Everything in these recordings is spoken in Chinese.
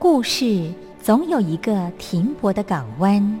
故事总有一个停泊的港湾。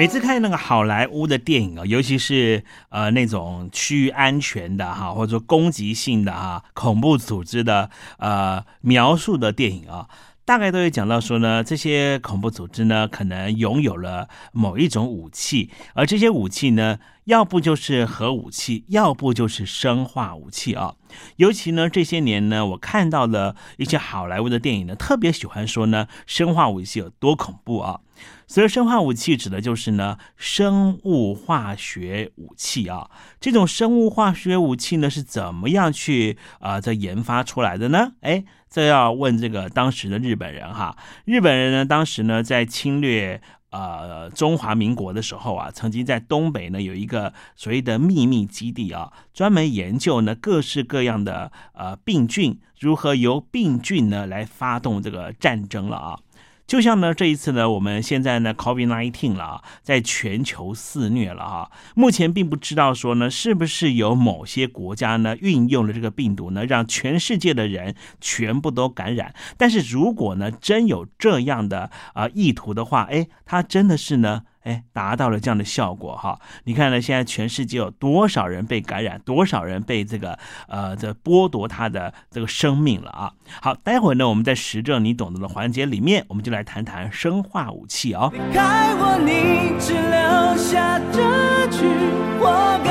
每次看那个好莱坞的电影啊，尤其是呃那种区域安全的哈，或者说攻击性的哈，恐怖组织的呃描述的电影啊，大概都会讲到说呢，这些恐怖组织呢，可能拥有了某一种武器，而这些武器呢，要不就是核武器，要不就是生化武器啊。尤其呢这些年呢，我看到了一些好莱坞的电影呢，特别喜欢说呢，生化武器有多恐怖啊。所以，生化武器指的就是呢，生物化学武器啊。这种生物化学武器呢，是怎么样去啊在研发出来的呢？哎，这要问这个当时的日本人哈。日本人呢，当时呢在侵略呃中华民国的时候啊，曾经在东北呢有一个所谓的秘密基地啊，专门研究呢各式各样的呃病菌，如何由病菌呢来发动这个战争了啊。就像呢，这一次呢，我们现在呢，COVID-19 了啊，在全球肆虐了哈。目前并不知道说呢，是不是有某些国家呢，运用了这个病毒呢，让全世界的人全部都感染。但是如果呢，真有这样的啊意图的话，哎，它真的是呢。哎，达到了这样的效果哈！你看呢，现在全世界有多少人被感染，多少人被这个呃这剥夺他的这个生命了啊！好，待会呢，我们在实证你懂得的环节里面，我们就来谈谈生化武器哦。离开我你只留下这句，我该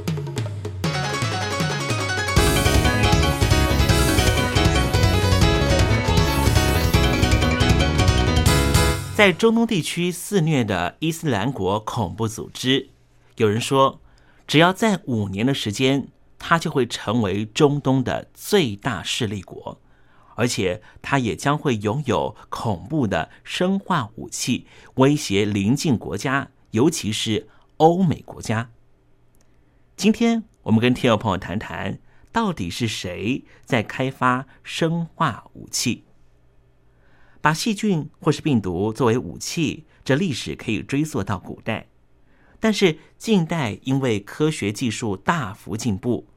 在中东地区肆虐的伊斯兰国恐怖组织，有人说。只要在五年的时间，它就会成为中东的最大势力国，而且它也将会拥有恐怖的生化武器，威胁邻近国家，尤其是欧美国家。今天我们跟听众朋友谈谈，到底是谁在开发生化武器？把细菌或是病毒作为武器，这历史可以追溯到古代。但是近代因为科学技术大幅进步，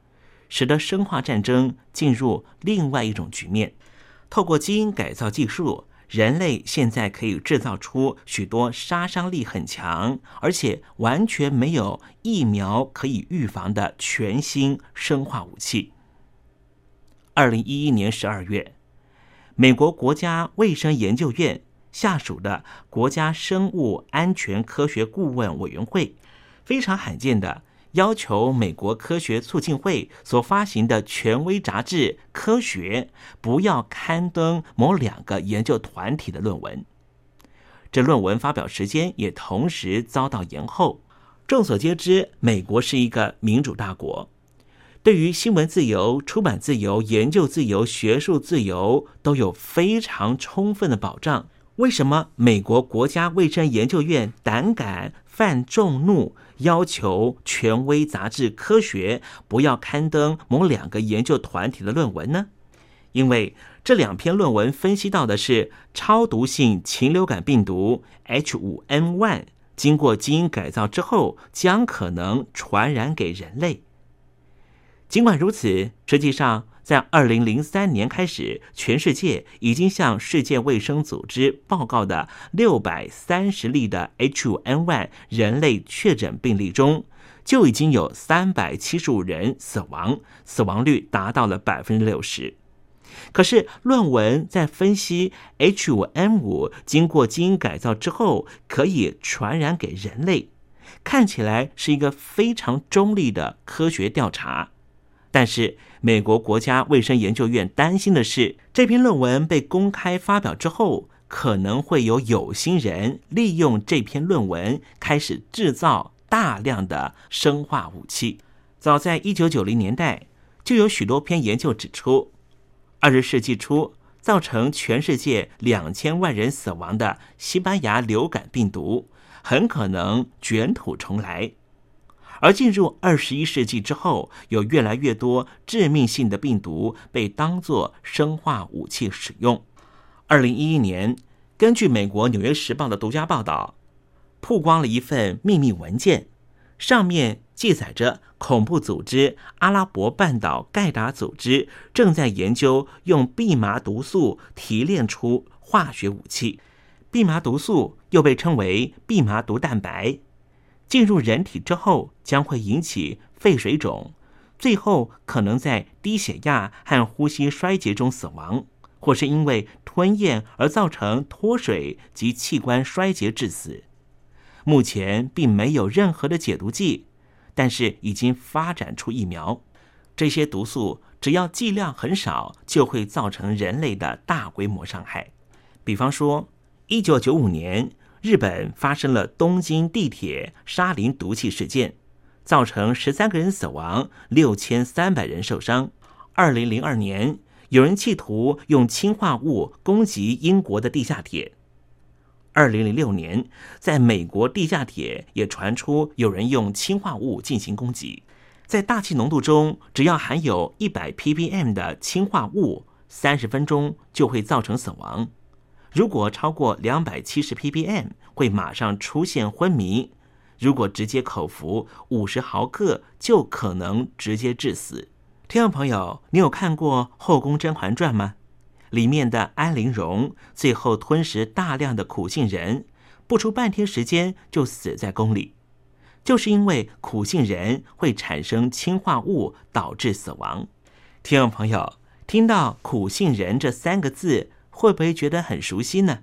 使得生化战争进入另外一种局面。透过基因改造技术，人类现在可以制造出许多杀伤力很强，而且完全没有疫苗可以预防的全新生化武器。二零一一年十二月，美国国家卫生研究院。下属的国家生物安全科学顾问委员会，非常罕见的要求美国科学促进会所发行的权威杂志《科学》不要刊登某两个研究团体的论文。这论文发表时间也同时遭到延后。众所皆知，美国是一个民主大国，对于新闻自由、出版自由、研究自由、学术自由都有非常充分的保障。为什么美国国家卫生研究院胆敢犯众怒，要求权威杂志《科学》不要刊登某两个研究团体的论文呢？因为这两篇论文分析到的是超毒性禽流感病毒 H5N1 经过基因改造之后，将可能传染给人类。尽管如此，实际上。在二零零三年开始，全世界已经向世界卫生组织报告的六百三十例的 H5N1 人类确诊病例中，就已经有三百七十五人死亡，死亡率达到了百分之六十。可是，论文在分析 H5N5 经过基因改造之后可以传染给人类，看起来是一个非常中立的科学调查。但是，美国国家卫生研究院担心的是，这篇论文被公开发表之后，可能会有有心人利用这篇论文开始制造大量的生化武器。早在一九九零年代，就有许多篇研究指出，二十世纪初造成全世界两千万人死亡的西班牙流感病毒，很可能卷土重来。而进入二十一世纪之后，有越来越多致命性的病毒被当作生化武器使用。二零一一年，根据美国《纽约时报》的独家报道，曝光了一份秘密文件，上面记载着恐怖组织阿拉伯半岛盖达组织正在研究用蓖麻毒素提炼出化学武器。蓖麻毒素又被称为蓖麻毒蛋白。进入人体之后，将会引起肺水肿，最后可能在低血压和呼吸衰竭中死亡，或是因为吞咽而造成脱水及器官衰竭致死。目前并没有任何的解毒剂，但是已经发展出疫苗。这些毒素只要剂量很少，就会造成人类的大规模伤害。比方说，一九九五年。日本发生了东京地铁沙林毒气事件，造成十三个人死亡，六千三百人受伤。二零零二年，有人企图用氰化物攻击英国的地下铁。二零零六年，在美国地下铁也传出有人用氰化物进行攻击。在大气浓度中，只要含有一百 ppm 的氰化物，三十分钟就会造成死亡。如果超过两百七十 ppm，会马上出现昏迷；如果直接口服五十毫克，就可能直接致死。听众朋友，你有看过《后宫甄嬛传》吗？里面的安陵容最后吞食大量的苦杏仁，不出半天时间就死在宫里。就是因为苦杏仁会产生氰化物，导致死亡。听众朋友，听到“苦杏仁”这三个字，会不会觉得很熟悉呢？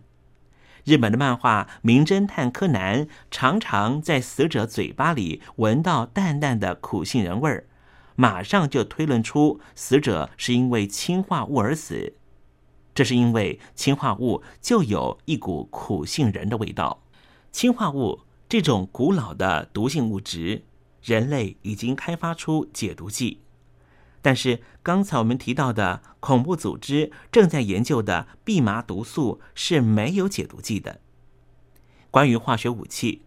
日本的漫画《名侦探柯南》常常在死者嘴巴里闻到淡淡的苦杏仁味儿，马上就推论出死者是因为氰化物而死。这是因为氰化物就有一股苦杏仁的味道。氰化物这种古老的毒性物质，人类已经开发出解毒剂，但是刚才我们提到的恐怖组织正在研究的蓖麻毒素是没有解毒剂的。关于化学武器，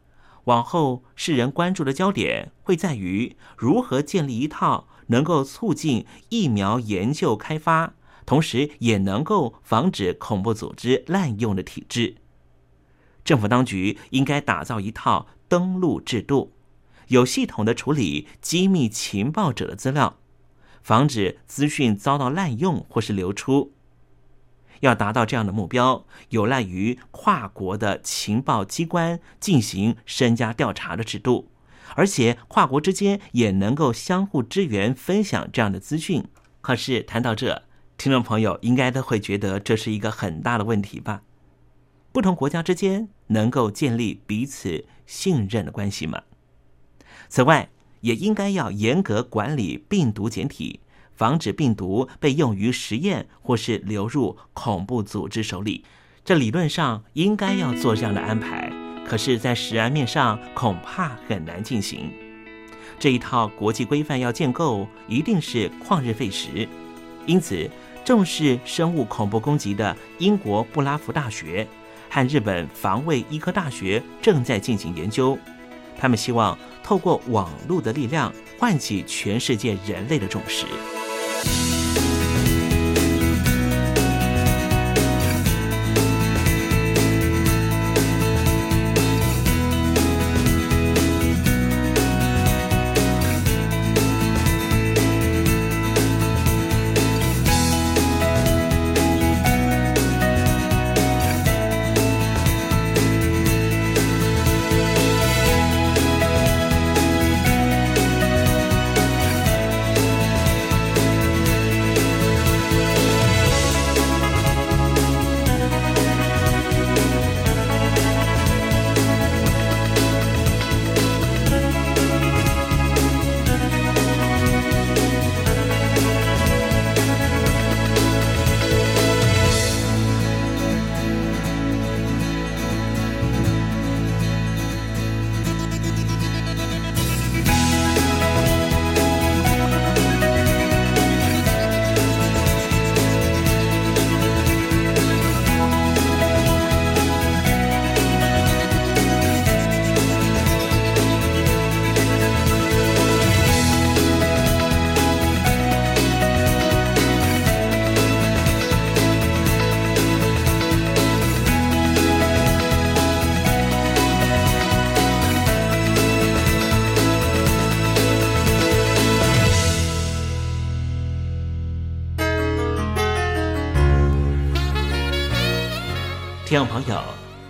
往后世人关注的焦点会在于如何建立一套能够促进疫苗研究开发。同时，也能够防止恐怖组织滥用的体制。政府当局应该打造一套登录制度，有系统的处理机密情报者的资料，防止资讯遭到滥用或是流出。要达到这样的目标，有赖于跨国的情报机关进行身家调查的制度，而且跨国之间也能够相互支援、分享这样的资讯。可是谈到这，听众朋友应该都会觉得这是一个很大的问题吧？不同国家之间能够建立彼此信任的关系吗？此外，也应该要严格管理病毒检体，防止病毒被用于实验或是流入恐怖组织手里。这理论上应该要做这样的安排，可是，在实案面上恐怕很难进行。这一套国际规范要建构，一定是旷日费时，因此。重视生物恐怖攻击的英国布拉福大学和日本防卫医科大学正在进行研究，他们希望透过网络的力量唤起全世界人类的重视。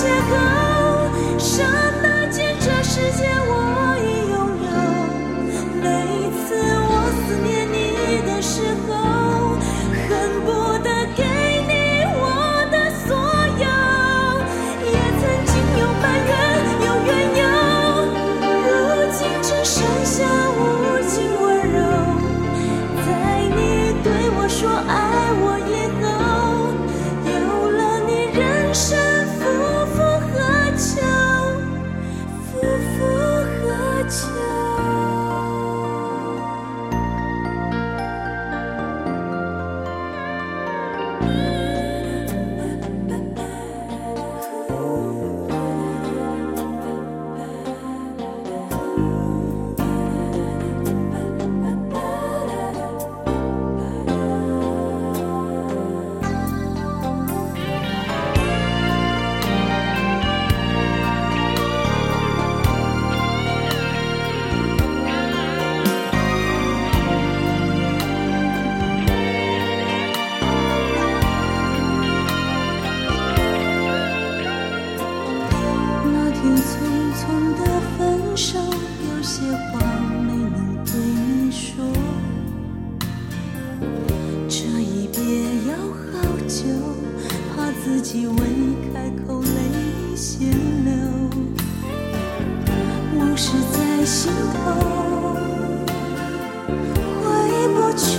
些歌。心头挥不去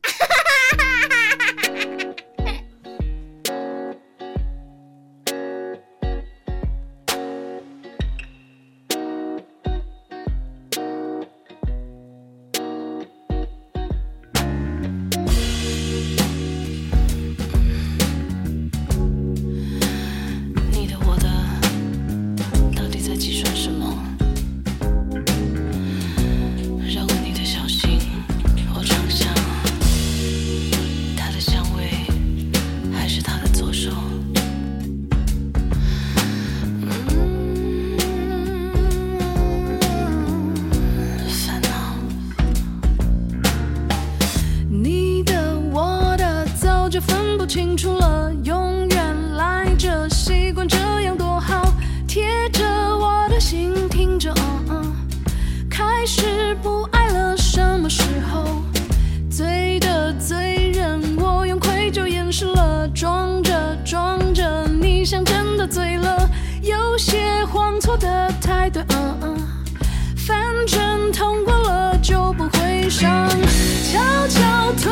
错的太对，嗯嗯，反正痛过了就不会伤，悄悄退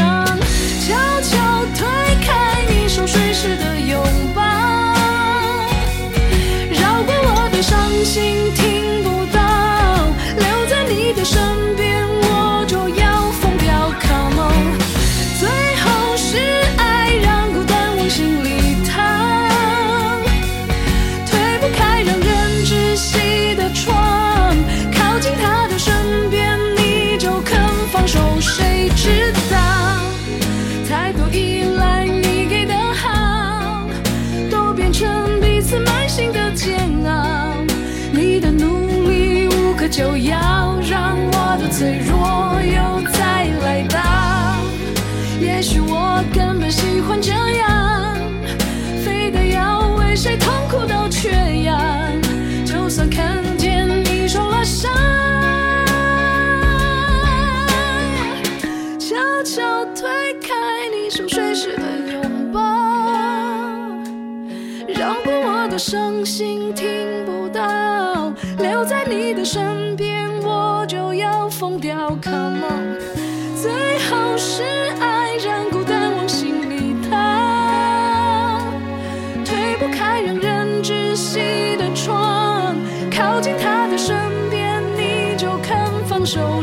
想，悄悄推开你熟睡时的拥抱，绕过我的伤心听不到，留在你的身就要，让我的脆弱又再来到。也许我根本喜欢这样，非得要为谁痛苦到缺氧。就算看见你受了伤，悄悄推开你熟睡时的拥抱，绕过我的伤心听不到，留在你的身忘掉，Come on，最后是爱让孤单往心里逃，推不开让人窒息的窗，靠近他的身边你就肯放手，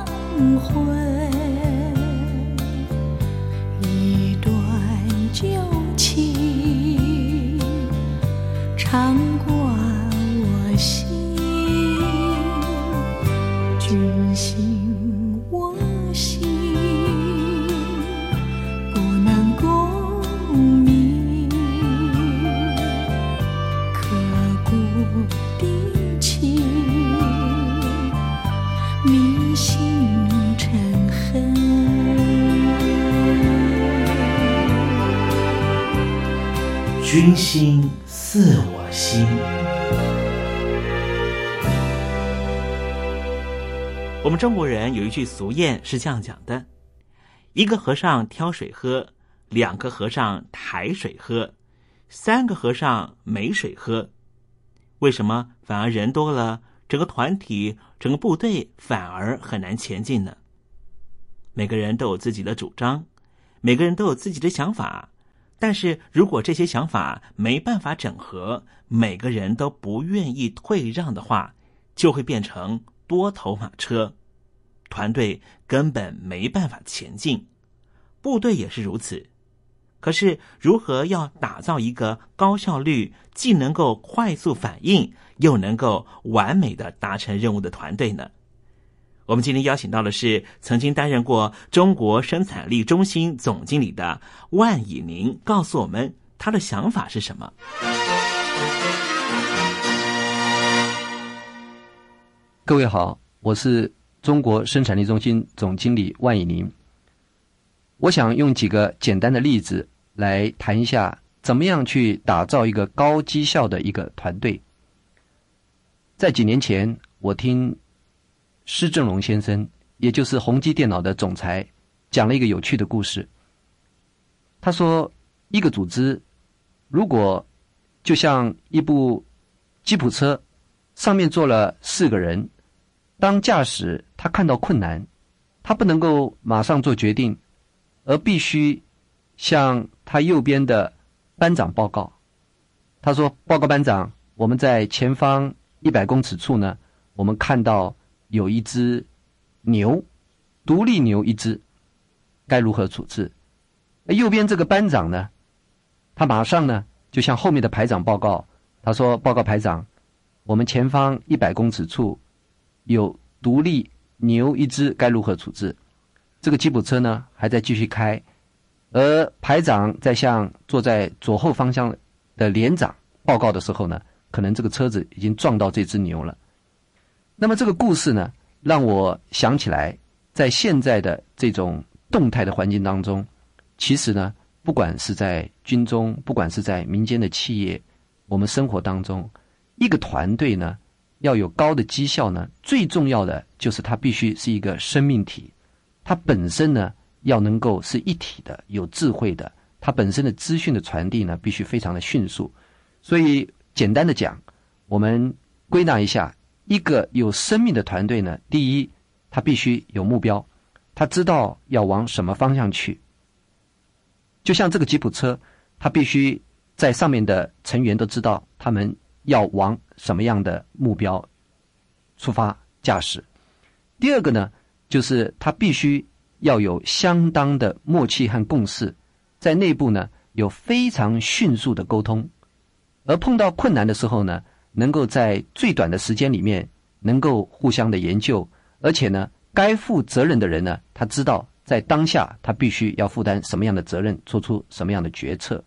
黄君心似我心。我们中国人有一句俗谚是这样讲的：一个和尚挑水喝，两个和尚抬水喝，三个和尚没水喝。为什么反而人多了，整个团体、整个部队反而很难前进呢？每个人都有自己的主张，每个人都有自己的想法。但是如果这些想法没办法整合，每个人都不愿意退让的话，就会变成多头马车，团队根本没办法前进，部队也是如此。可是，如何要打造一个高效率、既能够快速反应，又能够完美的达成任务的团队呢？我们今天邀请到的是曾经担任过中国生产力中心总经理的万以宁，告诉我们他的想法是什么。各位好，我是中国生产力中心总经理万以宁。我想用几个简单的例子来谈一下，怎么样去打造一个高绩效的一个团队。在几年前，我听施正荣先生，也就是宏基电脑的总裁，讲了一个有趣的故事。他说，一个组织如果就像一部吉普车，上面坐了四个人，当驾驶他看到困难，他不能够马上做决定。而必须向他右边的班长报告。他说：“报告班长，我们在前方一百公尺处呢，我们看到有一只牛，独立牛一只，该如何处置？”右边这个班长呢，他马上呢就向后面的排长报告。他说：“报告排长，我们前方一百公尺处有独立牛一只，该如何处置？”这个吉普车呢还在继续开，而排长在向坐在左后方向的连长报告的时候呢，可能这个车子已经撞到这只牛了。那么这个故事呢，让我想起来，在现在的这种动态的环境当中，其实呢，不管是在军中，不管是在民间的企业，我们生活当中，一个团队呢要有高的绩效呢，最重要的就是它必须是一个生命体。它本身呢，要能够是一体的、有智慧的，它本身的资讯的传递呢，必须非常的迅速。所以，简单的讲，我们归纳一下，一个有生命的团队呢，第一，它必须有目标，他知道要往什么方向去。就像这个吉普车，它必须在上面的成员都知道他们要往什么样的目标出发驾驶。第二个呢？就是他必须要有相当的默契和共识，在内部呢有非常迅速的沟通，而碰到困难的时候呢，能够在最短的时间里面能够互相的研究，而且呢，该负责任的人呢，他知道在当下他必须要负担什么样的责任，做出什么样的决策。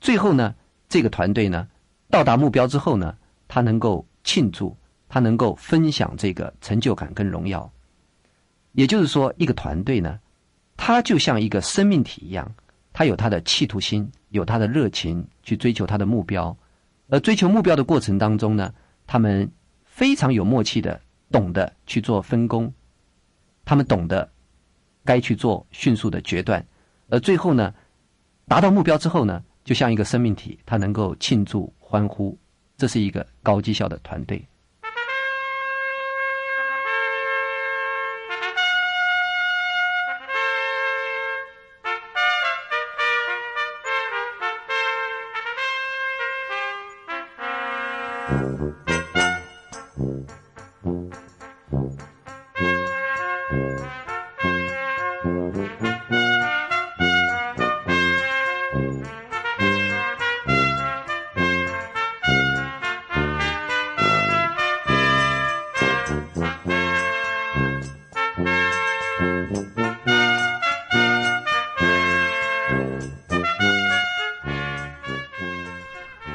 最后呢，这个团队呢到达目标之后呢，他能够庆祝，他能够分享这个成就感跟荣耀。也就是说，一个团队呢，它就像一个生命体一样，它有它的企图心，有它的热情去追求它的目标。而追求目标的过程当中呢，他们非常有默契的，懂得去做分工，他们懂得该去做迅速的决断。而最后呢，达到目标之后呢，就像一个生命体，它能够庆祝欢呼。这是一个高绩效的团队。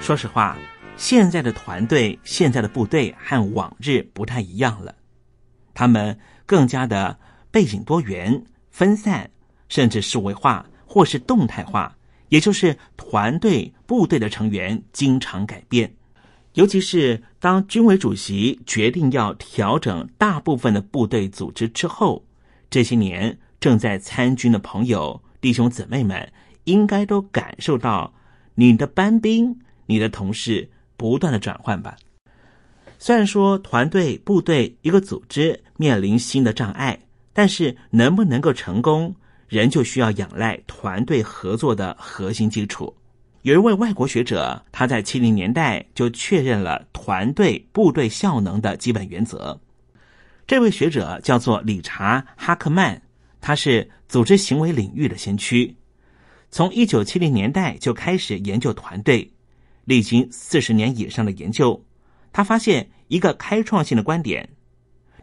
说实话，现在的团队、现在的部队和往日不太一样了。他们更加的背景多元、分散，甚至数位化或是动态化，也就是团队、部队的成员经常改变。尤其是当军委主席决定要调整大部分的部队组织之后，这些年正在参军的朋友、弟兄姊妹们，应该都感受到你的班兵。你的同事不断的转换吧。虽然说团队、部队一个组织面临新的障碍，但是能不能够成功，仍旧需要仰赖团队合作的核心基础。有一位外国学者，他在七零年代就确认了团队、部队效能的基本原则。这位学者叫做理查·哈克曼，他是组织行为领域的先驱，从一九七零年代就开始研究团队。历经四十年以上的研究，他发现一个开创性的观点：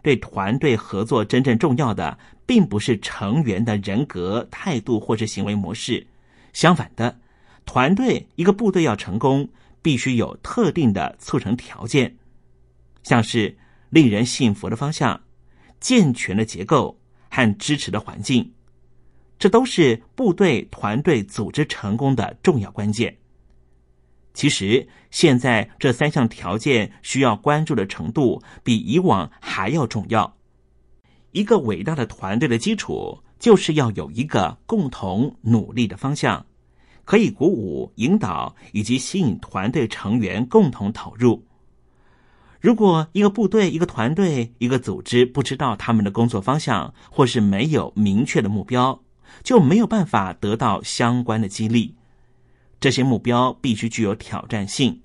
对团队合作真正重要的，并不是成员的人格、态度或是行为模式。相反的，团队一个部队要成功，必须有特定的促成条件，像是令人信服的方向、健全的结构和支持的环境，这都是部队团队组织成功的重要关键。其实，现在这三项条件需要关注的程度比以往还要重要。一个伟大的团队的基础，就是要有一个共同努力的方向，可以鼓舞、引导以及吸引团队成员共同投入。如果一个部队、一个团队、一个组织不知道他们的工作方向，或是没有明确的目标，就没有办法得到相关的激励。这些目标必须具有挑战性，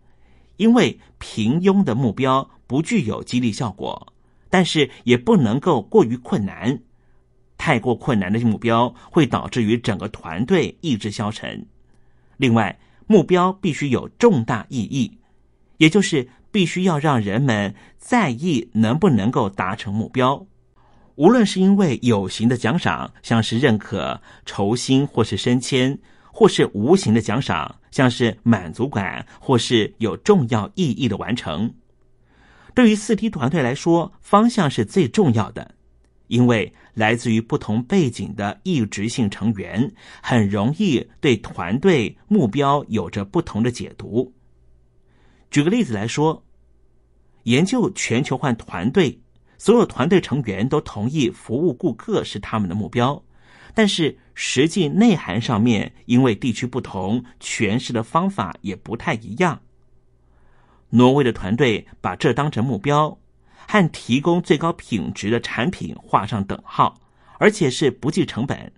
因为平庸的目标不具有激励效果，但是也不能够过于困难。太过困难的目标会导致于整个团队意志消沉。另外，目标必须有重大意义，也就是必须要让人们在意能不能够达成目标。无论是因为有形的奖赏，像是认可、酬薪或是升迁。或是无形的奖赏，像是满足感，或是有重要意义的完成。对于四 T 团队来说，方向是最重要的，因为来自于不同背景的异质性成员，很容易对团队目标有着不同的解读。举个例子来说，研究全球化团队，所有团队成员都同意服务顾客是他们的目标。但是实际内涵上面，因为地区不同，诠释的方法也不太一样。挪威的团队把这当成目标，和提供最高品质的产品画上等号，而且是不计成本。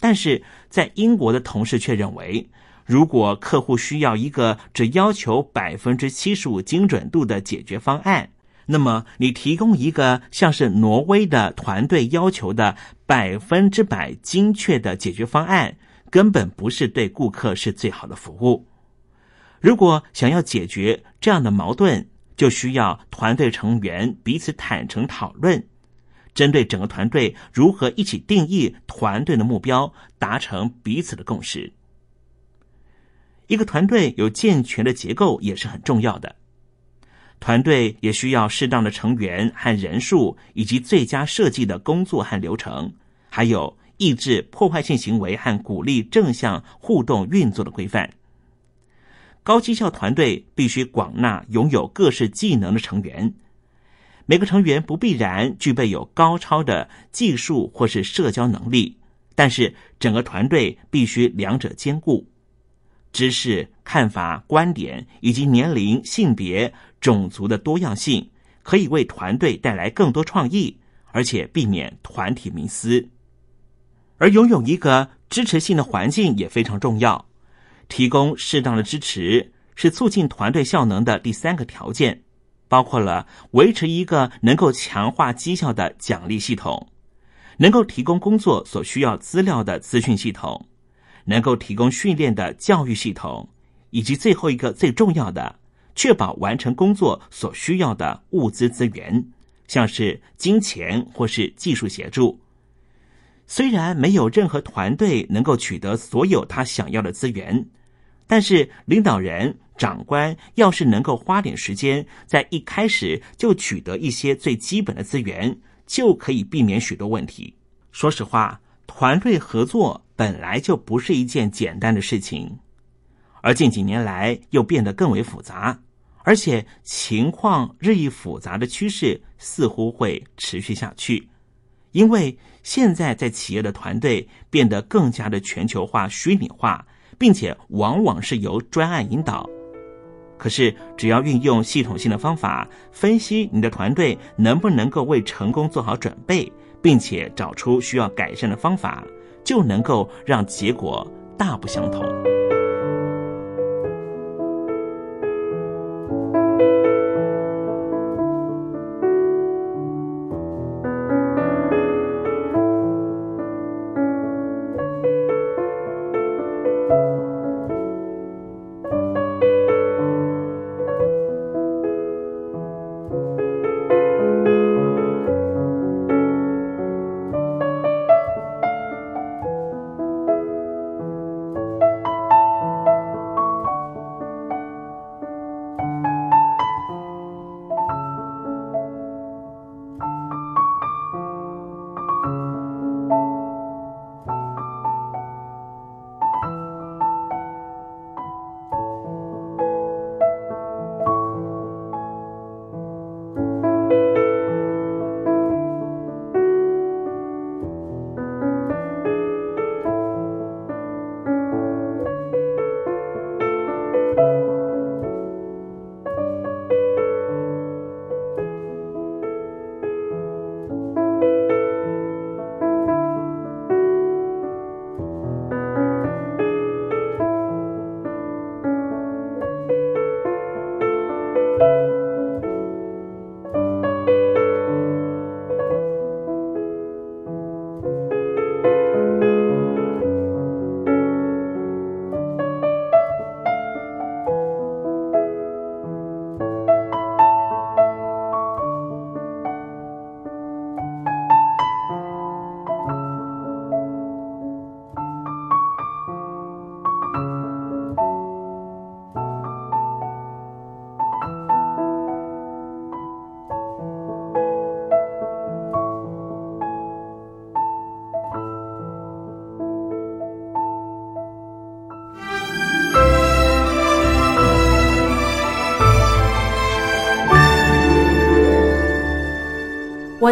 但是在英国的同事却认为，如果客户需要一个只要求百分之七十五精准度的解决方案。那么，你提供一个像是挪威的团队要求的百分之百精确的解决方案，根本不是对顾客是最好的服务。如果想要解决这样的矛盾，就需要团队成员彼此坦诚讨论，针对整个团队如何一起定义团队的目标，达成彼此的共识。一个团队有健全的结构也是很重要的。团队也需要适当的成员和人数，以及最佳设计的工作和流程，还有抑制破坏性行为和鼓励正向互动运作的规范。高绩效团队必须广纳拥有各式技能的成员，每个成员不必然具备有高超的技术或是社交能力，但是整个团队必须两者兼顾。知识、看法、观点以及年龄、性别、种族的多样性，可以为团队带来更多创意，而且避免团体迷思。而拥有一个支持性的环境也非常重要。提供适当的支持是促进团队效能的第三个条件，包括了维持一个能够强化绩效的奖励系统，能够提供工作所需要资料的资讯系统。能够提供训练的教育系统，以及最后一个最重要的，确保完成工作所需要的物资资源，像是金钱或是技术协助。虽然没有任何团队能够取得所有他想要的资源，但是领导人、长官要是能够花点时间，在一开始就取得一些最基本的资源，就可以避免许多问题。说实话。团队合作本来就不是一件简单的事情，而近几年来又变得更为复杂，而且情况日益复杂的趋势似乎会持续下去。因为现在在企业的团队变得更加的全球化、虚拟化，并且往往是由专案引导。可是，只要运用系统性的方法分析你的团队能不能够为成功做好准备。并且找出需要改善的方法，就能够让结果大不相同。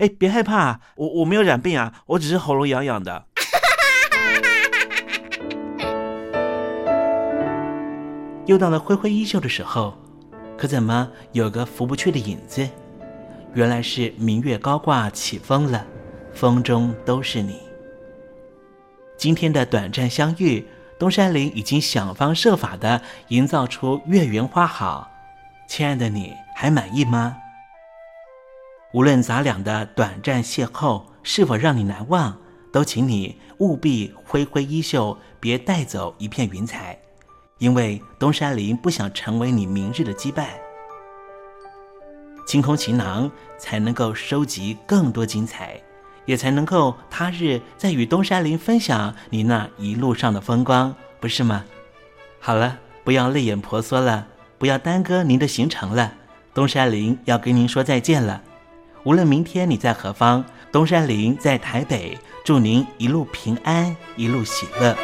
哎，别害怕，我我没有染病啊，我只是喉咙痒痒的。又到了挥挥衣袖的时候，可怎么有个拂不去的影子？原来是明月高挂起风了，风中都是你。今天的短暂相遇，东山林已经想方设法的营造出月圆花好。亲爱的，你还满意吗？无论咱俩的短暂邂逅是否让你难忘，都请你务必挥挥衣袖，别带走一片云彩，因为东山林不想成为你明日的羁绊。清空行囊，才能够收集更多精彩，也才能够他日再与东山林分享你那一路上的风光，不是吗？好了，不要泪眼婆娑了，不要耽搁您的行程了，东山林要跟您说再见了。无论明天你在何方，东山林在台北，祝您一路平安，一路喜乐。